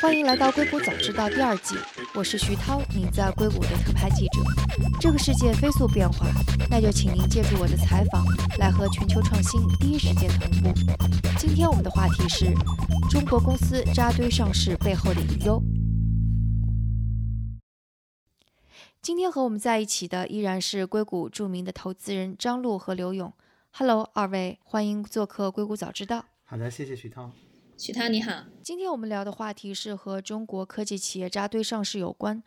欢迎来到《硅谷早知道》第二季，我是徐涛，您在硅谷的特派记者。这个世界飞速变化，那就请您借助我的采访，来和全球创新第一时间同步。今天我们的话题是中国公司扎堆上市背后的隐忧。今天和我们在一起的依然是硅谷著名的投资人张璐和刘勇。Hello，二位，欢迎做客《硅谷早知道》。好的，谢谢徐涛。徐涛你好，今天我们聊的话题是和中国科技企业扎堆上市有关。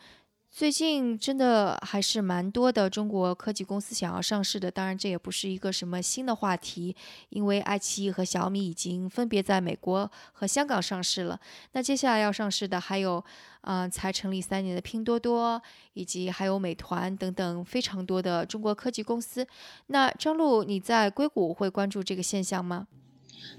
最近真的还是蛮多的中国科技公司想要上市的，当然这也不是一个什么新的话题，因为爱奇艺和小米已经分别在美国和香港上市了。那接下来要上市的还有，嗯，才成立三年的拼多多，以及还有美团等等非常多的中国科技公司。那张璐，你在硅谷会关注这个现象吗？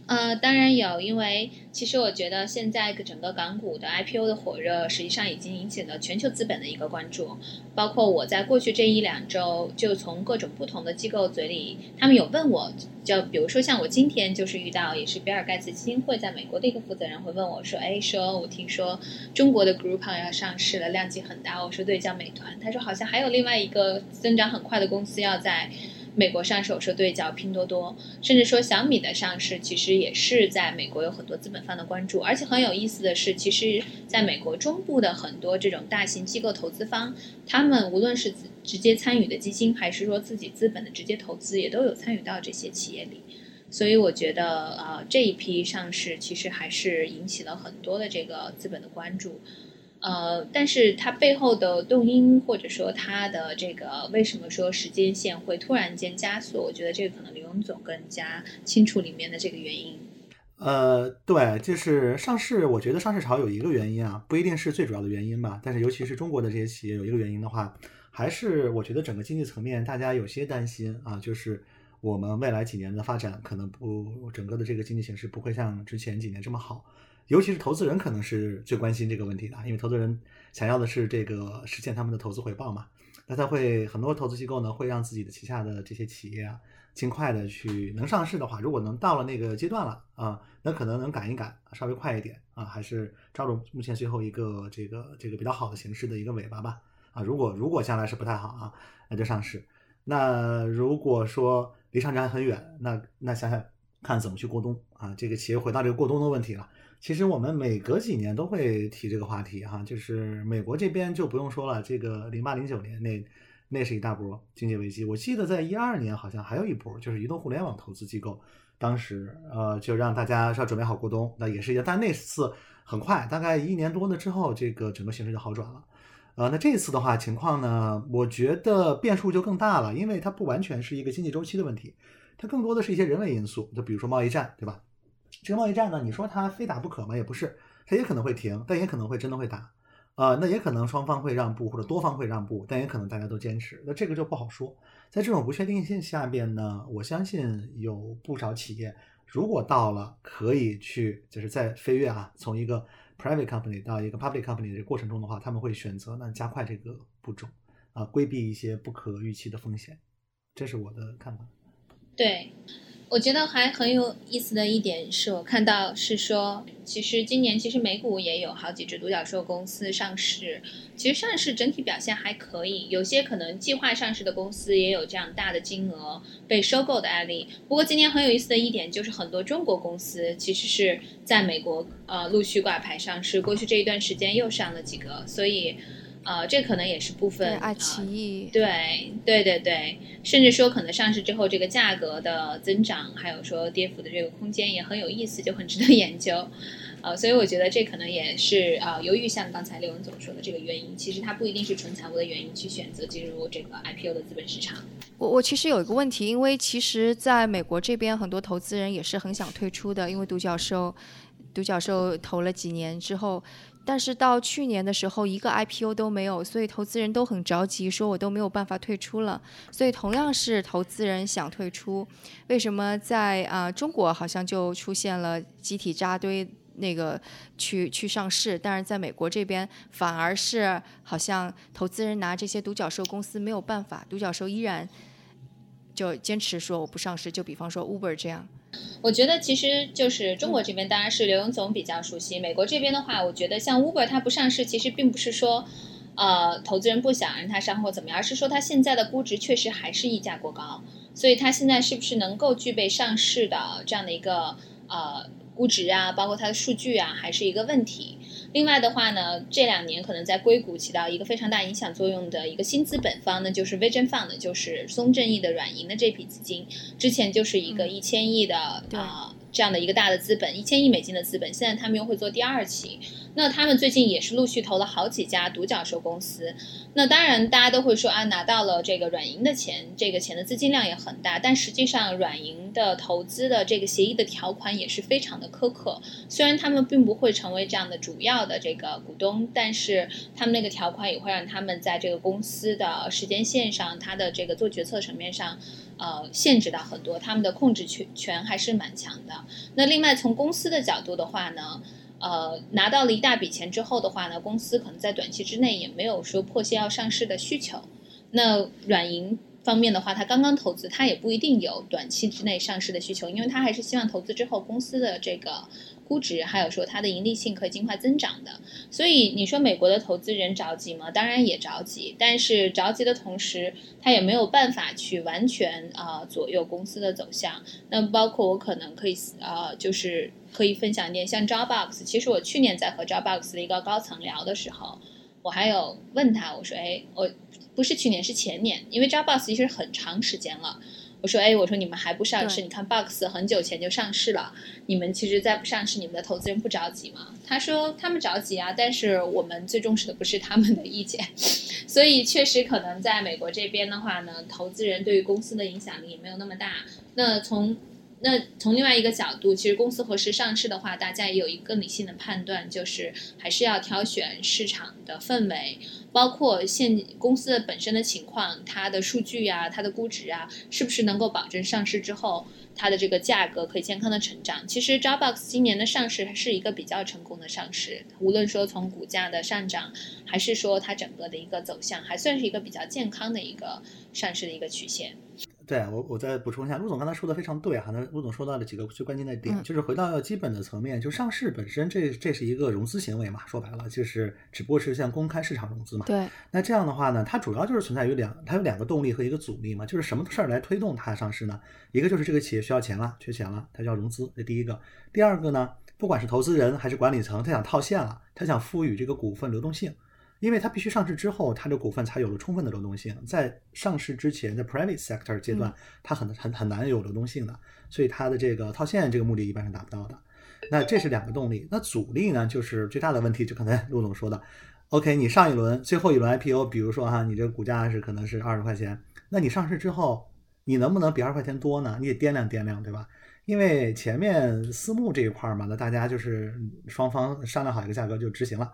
呃，当然有，因为其实我觉得现在整个港股的 IPO 的火热，实际上已经引起了全球资本的一个关注。包括我在过去这一两周，就从各种不同的机构嘴里，他们有问我，就比如说像我今天就是遇到，也是比尔盖茨基金会在美国的一个负责人会问我说，哎，说我听说中国的 Groupon 要上市了，量级很大。我说对，叫美团。他说好像还有另外一个增长很快的公司要在。美国上手说对叫拼多多，甚至说小米的上市，其实也是在美国有很多资本方的关注。而且很有意思的是，其实在美国中部的很多这种大型机构投资方，他们无论是直接参与的基金，还是说自己资本的直接投资，也都有参与到这些企业里。所以我觉得，呃，这一批上市其实还是引起了很多的这个资本的关注。呃，但是它背后的动因，或者说它的这个为什么说时间线会突然间加速？我觉得这个可能刘勇总更加清楚里面的这个原因。呃，对，就是上市，我觉得上市潮有一个原因啊，不一定是最主要的原因吧。但是尤其是中国的这些企业有一个原因的话，还是我觉得整个经济层面大家有些担心啊，就是我们未来几年的发展可能不，整个的这个经济形势不会像之前几年这么好。尤其是投资人可能是最关心这个问题的，因为投资人想要的是这个实现他们的投资回报嘛。那他会很多投资机构呢会让自己的旗下的这些企业啊，尽快的去能上市的话，如果能到了那个阶段了啊，那可能能赶一赶，稍微快一点啊，还是抓住目前最后一个这个这个比较好的形式的一个尾巴吧啊。如果如果将来是不太好啊，那就上市。那如果说离上市还很远，那那想想看怎么去过冬啊，这个企业回到这个过冬的问题了。其实我们每隔几年都会提这个话题哈，就是美国这边就不用说了，这个零八零九年那那是一大波经济危机。我记得在一二年好像还有一波，就是移动互联网投资机构，当时呃就让大家要准备好过冬，那也是一样。但那次很快，大概一年多呢之后，这个整个形势就好转了。呃，那这次的话情况呢，我觉得变数就更大了，因为它不完全是一个经济周期的问题，它更多的是一些人为因素，就比如说贸易战，对吧？这个贸易战呢，你说它非打不可吗？也不是，它也可能会停，但也可能会真的会打，啊，那也可能双方会让步或者多方会让步，但也可能大家都坚持，那这个就不好说。在这种不确定性下边呢，我相信有不少企业，如果到了可以去就是在飞跃啊，从一个 private company 到一个 public company 的过程中的话，他们会选择呢加快这个步骤，啊，规避一些不可预期的风险，这是我的看法。对。我觉得还很有意思的一点是我看到是说，其实今年其实美股也有好几只独角兽公司上市，其实上市整体表现还可以，有些可能计划上市的公司也有这样大的金额被收购的案例。不过今年很有意思的一点就是很多中国公司其实是在美国呃陆续挂牌上市，过去这一段时间又上了几个，所以。呃，这可能也是部分爱奇艺，对对对对，甚至说可能上市之后这个价格的增长，还有说跌幅的这个空间也很有意思，就很值得 研究。呃，所以我觉得这可能也是啊，由于像刚才刘文总说的这个原因，其实它不一定是纯财务的原因去选择进入这个 IPO 的资本市场。我我其实有一个问题，因为其实在美国这边很多投资人也是很想退出的，因为独角兽独角兽投了几年之后。但是到去年的时候，一个 IPO 都没有，所以投资人都很着急，说我都没有办法退出了。所以同样是投资人想退出，为什么在啊中国好像就出现了集体扎堆那个去去上市，但是在美国这边反而是好像投资人拿这些独角兽公司没有办法，独角兽依然就坚持说我不上市。就比方说 Uber 这样。我觉得其实就是中国这边，当然是刘勇总比较熟悉。美国这边的话，我觉得像 Uber 它不上市，其实并不是说，呃，投资人不想让它上或怎么样，而是说它现在的估值确实还是溢价过高，所以它现在是不是能够具备上市的这样的一个呃估值啊，包括它的数据啊，还是一个问题。另外的话呢，这两年可能在硅谷起到一个非常大影响作用的一个新资本方呢，就是 Vision Fund，就是松正义的软银的这笔资金，之前就是一个一千亿的啊这样的一个大的资本，一千亿美金的资本，现在他们又会做第二期。那他们最近也是陆续投了好几家独角兽公司。那当然，大家都会说啊，拿到了这个软银的钱，这个钱的资金量也很大。但实际上，软银的投资的这个协议的条款也是非常的苛刻。虽然他们并不会成为这样的主要的这个股东，但是他们那个条款也会让他们在这个公司的时间线上，他的这个做决策层面上，呃，限制到很多。他们的控制权权还是蛮强的。那另外从公司的角度的话呢？呃，拿到了一大笔钱之后的话呢，公司可能在短期之内也没有说迫切要上市的需求。那软银方面的话，它刚刚投资，它也不一定有短期之内上市的需求，因为它还是希望投资之后公司的这个。估值还有说它的盈利性可以尽快增长的，所以你说美国的投资人着急吗？当然也着急，但是着急的同时，他也没有办法去完全啊左右公司的走向。那包括我可能可以呃，就是可以分享一点，像 Dropbox，其实我去年在和 Dropbox 的一个高层聊的时候，我还有问他，我说，哎，我不是去年是前年，因为 Dropbox 其实很长时间了。我说，哎，我说你们还不上市？你看，Box 很久前就上市了，你们其实再不上市，你们的投资人不着急吗？他说他们着急啊，但是我们最重视的不是他们的意见，所以确实可能在美国这边的话呢，投资人对于公司的影响力也没有那么大。那从那从另外一个角度，其实公司何时上市的话，大家也有一个理性的判断，就是还是要挑选市场的氛围，包括现公司的本身的情况，它的数据啊，它的估值啊，是不是能够保证上市之后它的这个价格可以健康的成长？其实 Dropbox 今年的上市是一个比较成功的上市，无论说从股价的上涨，还是说它整个的一个走向，还算是一个比较健康的一个上市的一个曲线。对我，我再补充一下，陆总刚才说的非常对哈。那陆总说到了几个最关键的点，就是回到基本的层面，就上市本身，这这是一个融资行为嘛，说白了就是只不过是像公开市场融资嘛。对。那这样的话呢，它主要就是存在于两，它有两个动力和一个阻力嘛，就是什么事儿来推动它上市呢？一个就是这个企业需要钱了，缺钱了，它要融资，这第一个。第二个呢，不管是投资人还是管理层，他想套现了，他想赋予这个股份流动性。因为它必须上市之后，它的股份才有了充分的流动性。在上市之前，在 private sector 阶段，它很很很难有流动性的，所以它的这个套现这个目的一般是达不到的。那这是两个动力。那阻力呢，就是最大的问题，就刚才陆总说的。OK，你上一轮最后一轮 IPO，比如说哈，你这个股价是可能是二十块钱，那你上市之后，你能不能比二十块钱多呢？你得掂量掂量，对吧？因为前面私募这一块嘛，那大家就是双方商量好一个价格就执行了。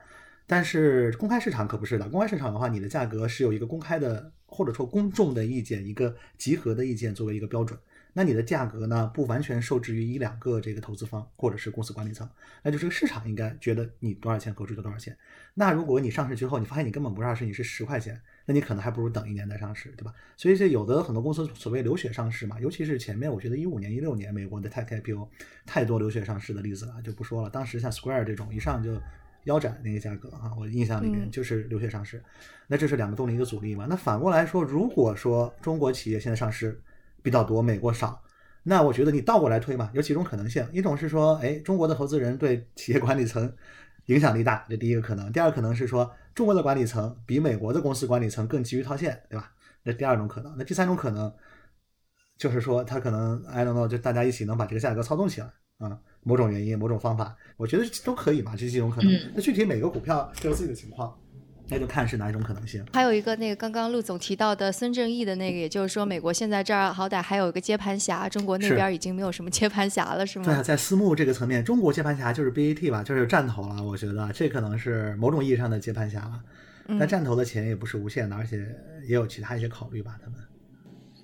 但是公开市场可不是的，公开市场的话，你的价格是有一个公开的或者说公众的意见，一个集合的意见作为一个标准。那你的价格呢，不完全受制于一两个这个投资方或者是公司管理层，那就这个市场应该觉得你多少钱合适就多少钱。那如果你上市之后，你发现你根本不是二十，你是十块钱，那你可能还不如等一年再上市，对吧？所以这有的很多公司所谓流血上市嘛，尤其是前面我觉得一五年、一六年美国的 tech IPO 太多流血上市的例子了，就不说了。当时像 Square 这种一上就。腰斩那个价格啊，我印象里面就是流血上市，那这是两个动力一个阻力嘛。那反过来说，如果说中国企业现在上市比较多，美国少，那我觉得你倒过来推嘛，有几种可能性。一种是说，哎，中国的投资人对企业管理层影响力大，这第一个可能；第二可能是说，中国的管理层比美国的公司管理层更急于套现，对吧？那第二种可能。那第三种可能就是说，他可能 I don't know，就大家一起能把这个价格操纵起来啊。某种原因、某种方法，我觉得都可以嘛，这几种可能。那具体每个股票都有自己的情况，那就看是哪一种可能性。还有一个那个刚刚陆总提到的孙正义的那个，也就是说，美国现在这儿好歹还有一个接盘侠，中国那边已经没有什么接盘侠了，是吗？对，在私募这个层面，中国接盘侠就是 BAT 吧，就是战投了。我觉得这可能是某种意义上的接盘侠了。但战投的钱也不是无限的，而且也有其他一些考虑吧，他们。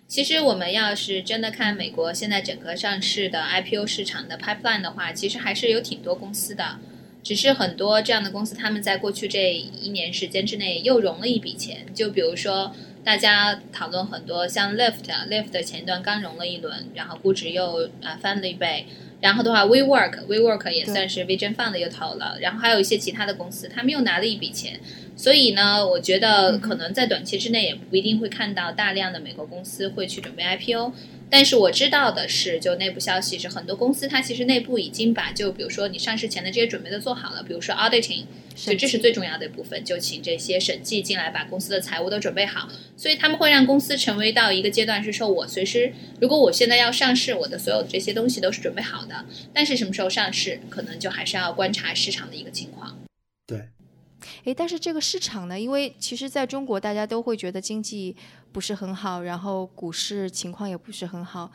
其实我们要是真的看美国现在整个上市的 IPO 市场的 pipeline 的话，其实还是有挺多公司的，只是很多这样的公司他们在过去这一年时间之内又融了一笔钱。就比如说大家讨论很多，像 Lyft，Lyft 前段刚融了一轮，然后估值又啊翻了一倍。然后的话，WeWork，WeWork 也算是 Vision Fund 又投了，然后还有一些其他的公司，他们又拿了一笔钱。所以呢，我觉得可能在短期之内也不一定会看到大量的美国公司会去准备 IPO。但是我知道的是，就内部消息是，很多公司它其实内部已经把就比如说你上市前的这些准备都做好了，比如说 auditing，所以这是最重要的一部分，就请这些审计进来把公司的财务都准备好。所以他们会让公司成为到一个阶段，是说我随时如果我现在要上市，我的所有的这些东西都是准备好的。但是什么时候上市，可能就还是要观察市场的一个情况。对。诶，但是这个市场呢？因为其实在中国，大家都会觉得经济不是很好，然后股市情况也不是很好，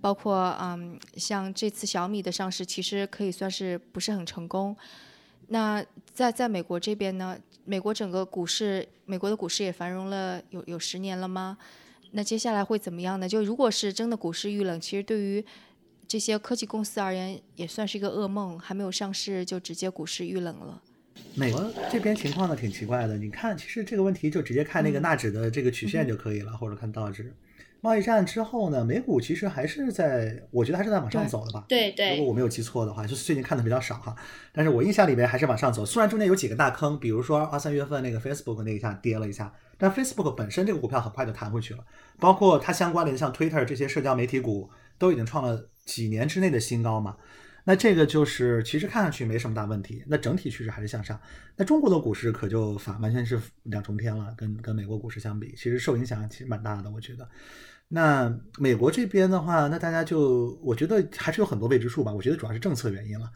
包括嗯，像这次小米的上市，其实可以算是不是很成功。那在在美国这边呢？美国整个股市，美国的股市也繁荣了有有十年了吗？那接下来会怎么样呢？就如果是真的股市遇冷，其实对于这些科技公司而言，也算是一个噩梦，还没有上市就直接股市遇冷了。美国这边情况呢挺奇怪的，你看，其实这个问题就直接看那个纳指的这个曲线就可以了，或者看道指。贸易战之后呢，美股其实还是在，我觉得还是在往上走的吧。对对。如果我没有记错的话，就是最近看的比较少哈，但是我印象里面还是往上走。虽然中间有几个大坑，比如说二三月份那个 Facebook 那一下跌了一下，但 Facebook 本身这个股票很快就弹回去了，包括它相关的像 Twitter 这些社交媒体股都已经创了几年之内的新高嘛。那这个就是其实看上去没什么大问题，那整体趋势还是向上。那中国的股市可就反完全是两重天了，跟跟美国股市相比，其实受影响其实蛮大的，我觉得。那美国这边的话，那大家就我觉得还是有很多未知数吧。我觉得主要是政策原因了，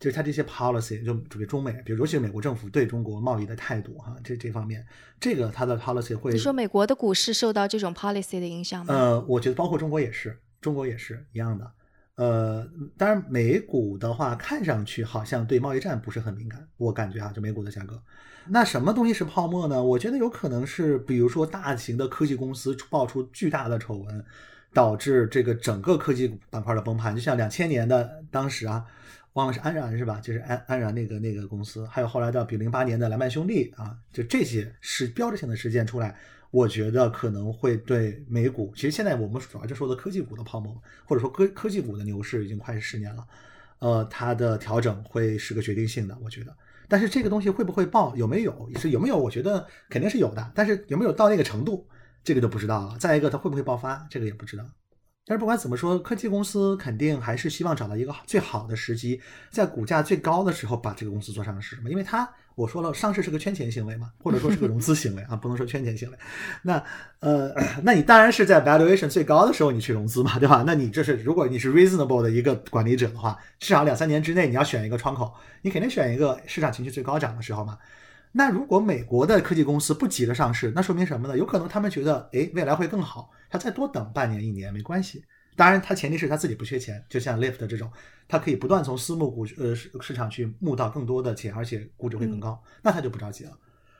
就是它这些 policy 就主别中美，比如尤其是美国政府对中国贸易的态度哈，这这方面，这个它的 policy 会。你说美国的股市受到这种 policy 的影响吗？呃，我觉得包括中国也是，中国也是一样的。呃，当然，美股的话看上去好像对贸易战不是很敏感，我感觉啊，就美股的价格。那什么东西是泡沫呢？我觉得有可能是，比如说大型的科技公司爆出巨大的丑闻，导致这个整个科技板块的崩盘。就像两千年的当时啊，忘了是安然是吧？就是安安然那个那个公司，还有后来到比零八年的莱曼兄弟啊，就这些是标志性的事件出来。我觉得可能会对美股，其实现在我们主要就说的科技股的泡沫，或者说科科技股的牛市已经快十年了，呃，它的调整会是个决定性的，我觉得。但是这个东西会不会爆，有没有，是有没有？我觉得肯定是有的，但是有没有到那个程度，这个就不知道了。再一个，它会不会爆发，这个也不知道。但是不管怎么说，科技公司肯定还是希望找到一个最好的时机，在股价最高的时候把这个公司做上市嘛。因为它我说了，上市是个圈钱行为嘛，或者说是个融资行为啊，不能说圈钱行为。那呃，那你当然是在 valuation 最高的时候你去融资嘛，对吧？那你这是如果你是 reasonable 的一个管理者的话，至少两三年之内你要选一个窗口，你肯定选一个市场情绪最高涨的时候嘛。那如果美国的科技公司不急着上市，那说明什么呢？有可能他们觉得，哎，未来会更好，他再多等半年一年没关系。当然，他前提是他自己不缺钱，就像 Lyft 这种，他可以不断从私募股呃市市场去募到更多的钱，而且估值会更高，那他就不着急了。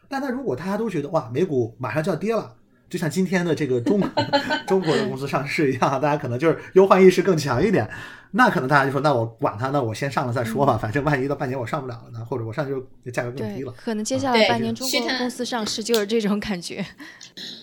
但他如果大家都觉得哇，美股马上就要跌了。就像今天的这个中 中国的公司上市一样，大家可能就是忧患意识更强一点，那可能大家就说，那我管他，那我先上了再说吧，反正万一到半年我上不了了呢，或者我上去就价格更低了。可能接下来半年中国公司上市就是这种感觉。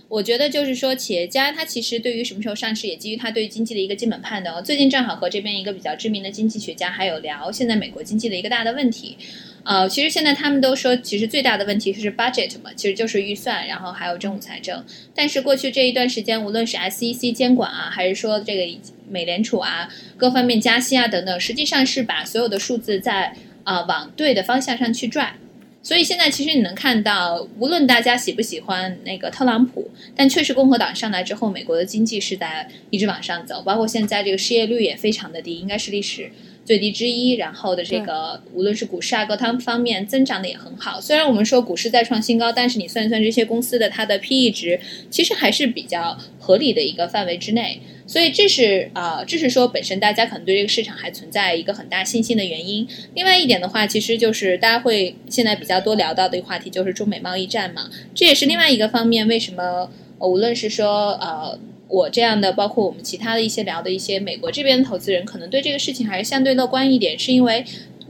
我觉得就是说，企业家他其实对于什么时候上市，也基于他对经济的一个基本判断。最近正好和这边一个比较知名的经济学家还有聊现在美国经济的一个大的问题。呃，其实现在他们都说，其实最大的问题是 budget 嘛，其实就是预算，然后还有政府财政。但是过去这一段时间，无论是 SEC 监管啊，还是说这个美联储啊，各方面加息啊等等，实际上是把所有的数字在啊往对的方向上去拽。所以现在其实你能看到，无论大家喜不喜欢那个特朗普，但确实共和党上来之后，美国的经济是在一直往上走，包括现在这个失业率也非常的低，应该是历史。最低之一，然后的这个无论是股市啊各方方面增长的也很好。虽然我们说股市再创新高，但是你算一算这些公司的它的 P/E 值，其实还是比较合理的一个范围之内。所以这是啊，这是说本身大家可能对这个市场还存在一个很大信心的原因。另外一点的话，其实就是大家会现在比较多聊到的一个话题，就是中美贸易战嘛。这也是另外一个方面，为什么无论是说呃。我这样的，包括我们其他的一些聊的一些美国这边的投资人，可能对这个事情还是相对乐观一点，是因为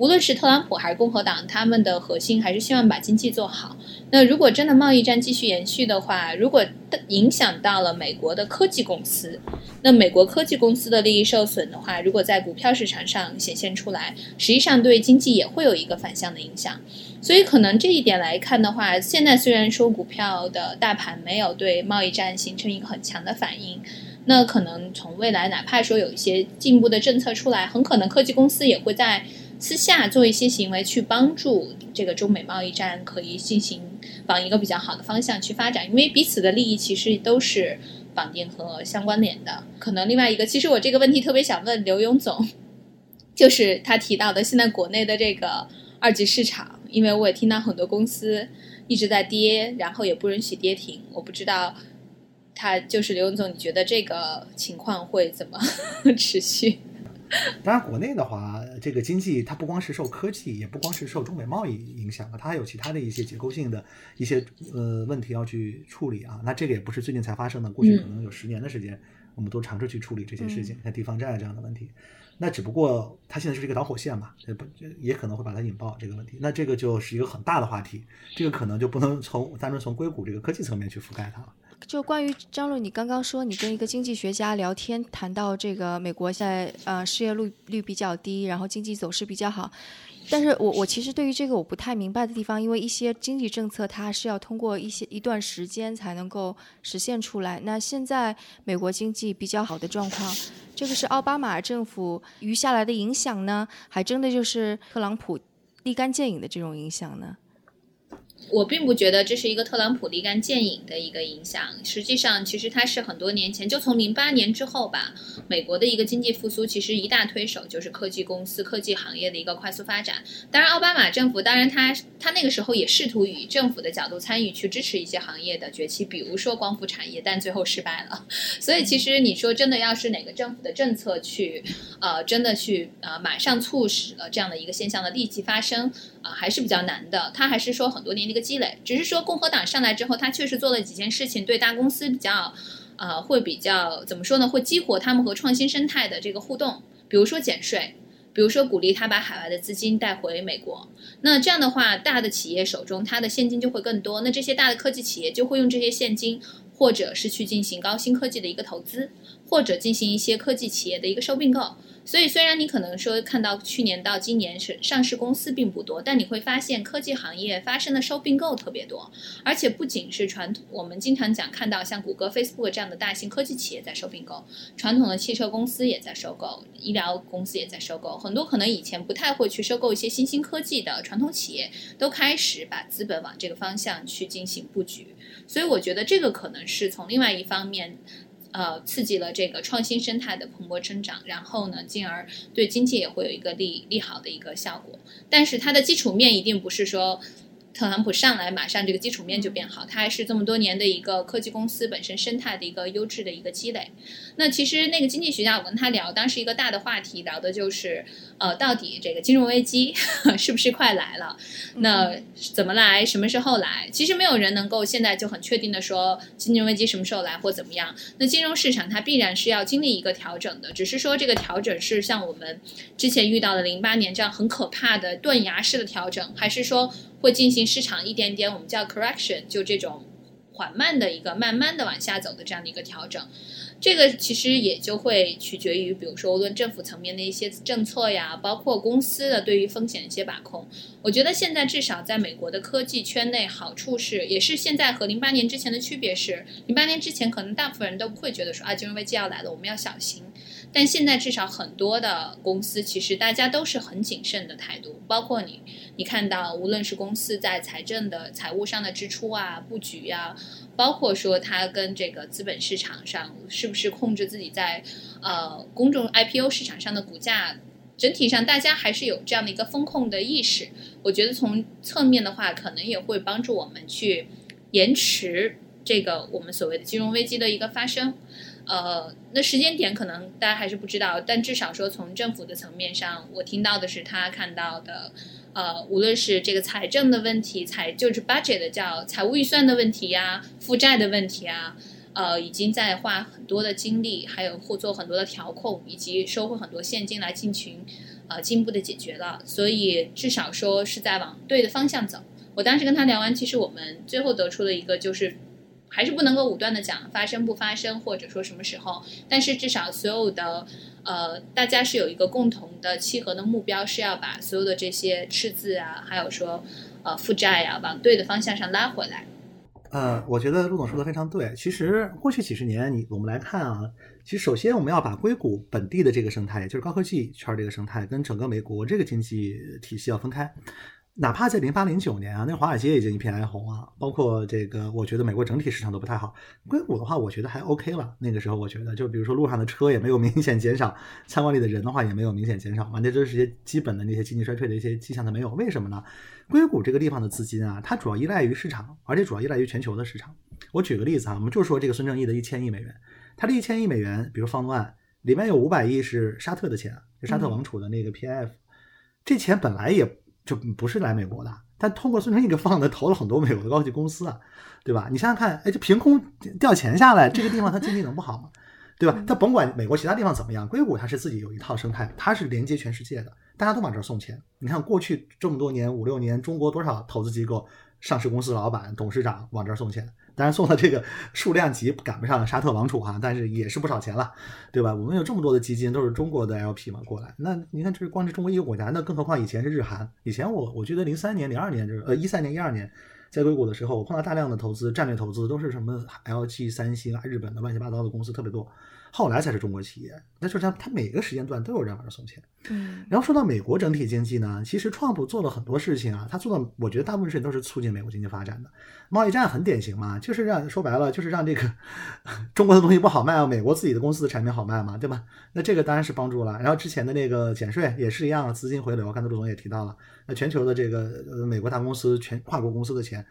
无论是特朗普还是共和党，他们的核心还是希望把经济做好。那如果真的贸易战继续延续的话，如果影响到了美国的科技公司，那美国科技公司的利益受损的话，如果在股票市场上显现出来，实际上对经济也会有一个反向的影响。所以可能这一点来看的话，现在虽然说股票的大盘没有对贸易战形成一个很强的反应，那可能从未来哪怕说有一些进一步的政策出来，很可能科技公司也会在私下做一些行为去帮助这个中美贸易战可以进行。往一个比较好的方向去发展，因为彼此的利益其实都是绑定和相关联的。可能另外一个，其实我这个问题特别想问刘勇总，就是他提到的现在国内的这个二级市场，因为我也听到很多公司一直在跌，然后也不允许跌停。我不知道他就是刘勇总，你觉得这个情况会怎么 持续？当然，国内的话，这个经济它不光是受科技，也不光是受中美贸易影响啊它还有其他的一些结构性的一些呃问题要去处理啊。那这个也不是最近才发生的，过去可能有十年的时间，我们都尝试去处理这些事情，像地方债这样的问题。那只不过它现在是一个导火线嘛，也不也可能会把它引爆这个问题。那这个就是一个很大的话题，这个可能就不能从单纯从硅谷这个科技层面去覆盖它了。就关于张璐，你刚刚说你跟一个经济学家聊天，谈到这个美国现在呃失业率率比较低，然后经济走势比较好，但是我我其实对于这个我不太明白的地方，因为一些经济政策它是要通过一些一段时间才能够实现出来。那现在美国经济比较好的状况，这个是奥巴马政府余下来的影响呢，还真的就是特朗普立竿见影的这种影响呢？我并不觉得这是一个特朗普立竿见影的一个影响。实际上，其实它是很多年前，就从零八年之后吧，美国的一个经济复苏，其实一大推手就是科技公司、科技行业的一个快速发展。当然，奥巴马政府，当然他他那个时候也试图以政府的角度参与去支持一些行业的崛起，比如说光伏产业，但最后失败了。所以，其实你说真的，要是哪个政府的政策去，呃，真的去呃，马上促使了这样的一个现象的立即发生。啊，还是比较难的。他还是说很多年的一个积累，只是说共和党上来之后，他确实做了几件事情，对大公司比较，呃，会比较怎么说呢？会激活他们和创新生态的这个互动。比如说减税，比如说鼓励他把海外的资金带回美国。那这样的话，大的企业手中他的现金就会更多。那这些大的科技企业就会用这些现金，或者是去进行高新科技的一个投资，或者进行一些科技企业的一个收并购。所以，虽然你可能说看到去年到今年是上市公司并不多，但你会发现科技行业发生的收并购特别多，而且不仅是传统，我们经常讲看到像谷歌、Facebook 这样的大型科技企业在收并购，传统的汽车公司也在收购，医疗公司也在收购，很多可能以前不太会去收购一些新兴科技的传统企业，都开始把资本往这个方向去进行布局。所以，我觉得这个可能是从另外一方面。呃，刺激了这个创新生态的蓬勃增长，然后呢，进而对经济也会有一个利利好的一个效果。但是它的基础面一定不是说。特朗普上来，马上这个基础面就变好，它还是这么多年的一个科技公司本身生态的一个优质的一个积累。那其实那个经济学家，我跟他聊，当时一个大的话题聊的就是，呃，到底这个金融危机 是不是快来了？那怎么来？什么时候来？其实没有人能够现在就很确定的说金融危机什么时候来或怎么样。那金融市场它必然是要经历一个调整的，只是说这个调整是像我们之前遇到的零八年这样很可怕的断崖式的调整，还是说？会进行市场一点点，我们叫 correction，就这种缓慢的一个、慢慢的往下走的这样的一个调整。这个其实也就会取决于，比如说无论政府层面的一些政策呀，包括公司的对于风险的一些把控。我觉得现在至少在美国的科技圈内，好处是，也是现在和零八年之前的区别是，零八年之前可能大部分人都不会觉得说啊，金融危机要来了，我们要小心。但现在至少很多的公司，其实大家都是很谨慎的态度，包括你，你看到无论是公司在财政的财务上的支出啊、布局呀，包括说它跟这个资本市场上是不是控制自己在呃公众 IPO 市场上的股价，整体上大家还是有这样的一个风控的意识。我觉得从侧面的话，可能也会帮助我们去延迟这个我们所谓的金融危机的一个发生。呃，那时间点可能大家还是不知道，但至少说从政府的层面上，我听到的是他看到的，呃，无论是这个财政的问题，财就是 budget 的叫财务预算的问题呀，负债的问题啊，呃，已经在花很多的精力，还有或做很多的调控，以及收回很多现金来进行。呃进一步的解决了，所以至少说是在往对的方向走。我当时跟他聊完，其实我们最后得出的一个就是，还是不能够武断的讲发生不发生，或者说什么时候，但是至少所有的呃大家是有一个共同的契合的目标，是要把所有的这些赤字啊，还有说呃负债啊，往对的方向上拉回来。呃，我觉得陆总说的非常对。其实过去几十年，你我们来看啊，其实首先我们要把硅谷本地的这个生态，也就是高科技圈这个生态，跟整个美国这个经济体系要分开。哪怕在零八零九年啊，那华尔街已经一片哀鸿啊，包括这个，我觉得美国整体市场都不太好。硅谷的话，我觉得还 OK 了。那个时候，我觉得就比如说路上的车也没有明显减少，餐馆里的人的话也没有明显减少嘛，那都是些基本的那些经济衰退的一些迹象，都没有。为什么呢？硅谷这个地方的资金啊，它主要依赖于市场，而且主要依赖于全球的市场。我举个例子啊，我们就说这个孙正义的一千亿美元，他的一千亿美元，比如方案里面有五百亿是沙特的钱，就沙特王储的那个 PIF，这钱本来也就不是来美国的。但通过孙正义给放的投了很多美国的高级公司啊，对吧？你想想看，哎，就凭空掉钱下来，这个地方它经济能不好吗？对吧？它甭管美国其他地方怎么样，硅谷它是自己有一套生态，它是连接全世界的，大家都往这儿送钱。你看过去这么多年五六年，中国多少投资机构、上市公司老板、董事长往这儿送钱。当然送的这个数量级赶不上沙特王储哈，但是也是不少钱了，对吧？我们有这么多的基金都是中国的 LP 嘛过来，那你看这是光是中国一个国家，那更何况以前是日韩。以前我我觉得零三年、零二年就是呃一三年、一二年在硅谷的时候，我碰到大量的投资、战略投资都是什么 LG、三星啊、日本的乱七八糟的公司特别多。后来才是中国企业，那就是他他每个时间段都有人往这送钱。嗯，然后说到美国整体经济呢，其实创普做了很多事情啊，他做的我觉得大部分事情都是促进美国经济发展的。贸易战很典型嘛，就是让说白了就是让这个 中国的东西不好卖啊，美国自己的公司的产品好卖嘛，对吧？那这个当然是帮助了。然后之前的那个减税也是一样，资金回流，刚才陆总也提到了，那全球的这个呃美国大公司全跨国公司的钱。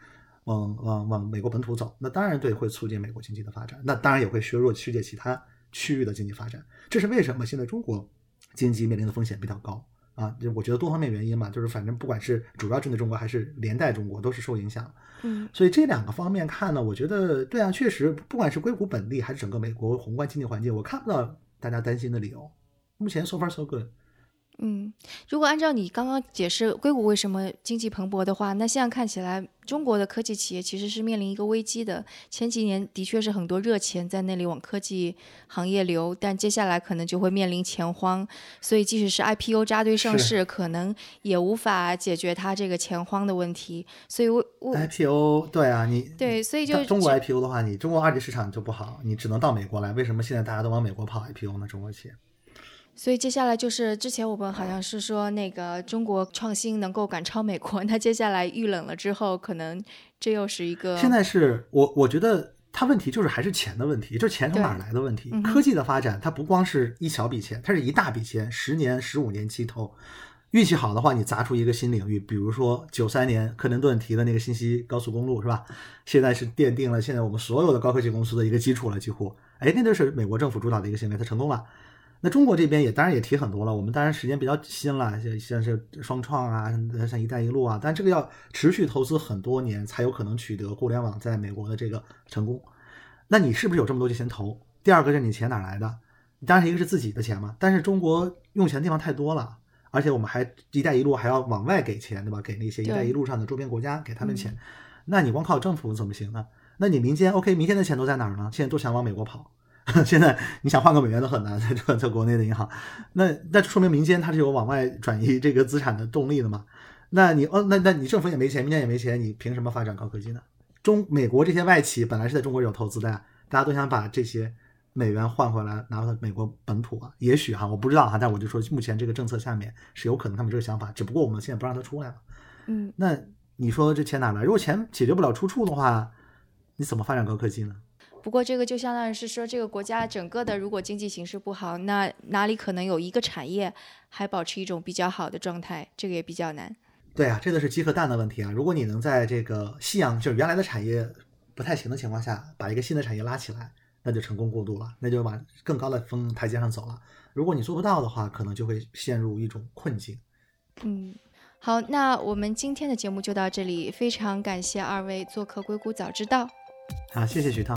往往往美国本土走，那当然对会促进美国经济的发展，那当然也会削弱世界其他。区域的经济发展，这是为什么？现在中国经济面临的风险比较高啊，就我觉得多方面原因嘛，就是反正不管是主要针对中国还是连带中国，都是受影响。嗯，所以这两个方面看呢，我觉得对啊，确实，不管是硅谷本地还是整个美国宏观经济环境，我看不到大家担心的理由。目前 so far so good。嗯，如果按照你刚刚解释硅谷为什么经济蓬勃的话，那现在看起来中国的科技企业其实是面临一个危机的。前几年的确是很多热钱在那里往科技行业流，但接下来可能就会面临钱荒，所以即使是 IPO 扎堆上市，可能也无法解决它这个钱荒的问题。所以，我我 IPO 对啊，你对，所以就中国 IPO 的话，你中国二级市场就不好，你只能到美国来。为什么现在大家都往美国跑 IPO 呢？中国企业？所以接下来就是之前我们好像是说那个中国创新能够赶超美国，那接下来遇冷了之后，可能这又是一个。现在是我我觉得它问题就是还是钱的问题，就钱从哪来的问题。科技的发展它不光是一小笔钱，它是一大笔钱，十年、十五年期投，运气好的话，你砸出一个新领域，比如说九三年克林顿提的那个信息高速公路是吧？现在是奠定了现在我们所有的高科技公司的一个基础了，几乎。哎，那就是美国政府主导的一个行为，它成功了。那中国这边也当然也提很多了，我们当然时间比较新了，像像是双创啊，像一带一路啊，但这个要持续投资很多年才有可能取得互联网在美国的这个成功。那你是不是有这么多就先投？第二个是你钱哪来的？当然一个是自己的钱嘛，但是中国用钱的地方太多了，而且我们还一带一路还要往外给钱，对吧？给那些一带一路上的周边国家给他们钱，那你光靠政府怎么行呢？那你民间 OK，民间的钱都在哪儿呢？现在都想往美国跑。现在你想换个美元都很难，在在国内的银行，那那说明民间它是有往外转移这个资产的动力的嘛？那你哦，那那你政府也没钱，民间也没钱，你凭什么发展高科技呢？中美国这些外企本来是在中国有投资的呀，大家都想把这些美元换回来拿到美国本土啊。也许哈，我不知道哈，但我就说目前这个政策下面是有可能他们这个想法，只不过我们现在不让他出来了。嗯，那你说这钱哪来？如果钱解决不了出处的话，你怎么发展高科技呢？不过这个就相当于是说，这个国家整个的如果经济形势不好，那哪里可能有一个产业还保持一种比较好的状态？这个也比较难。对啊，这个是鸡和蛋的问题啊。如果你能在这个夕阳就是原来的产业不太行的情况下，把一个新的产业拉起来，那就成功过渡了，那就往更高的峰台阶上走了。如果你做不到的话，可能就会陷入一种困境。嗯，好，那我们今天的节目就到这里，非常感谢二位做客硅谷早知道。好，谢谢徐涛。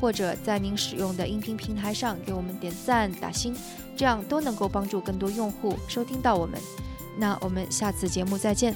或者在您使用的音频平台上给我们点赞打星，这样都能够帮助更多用户收听到我们。那我们下次节目再见。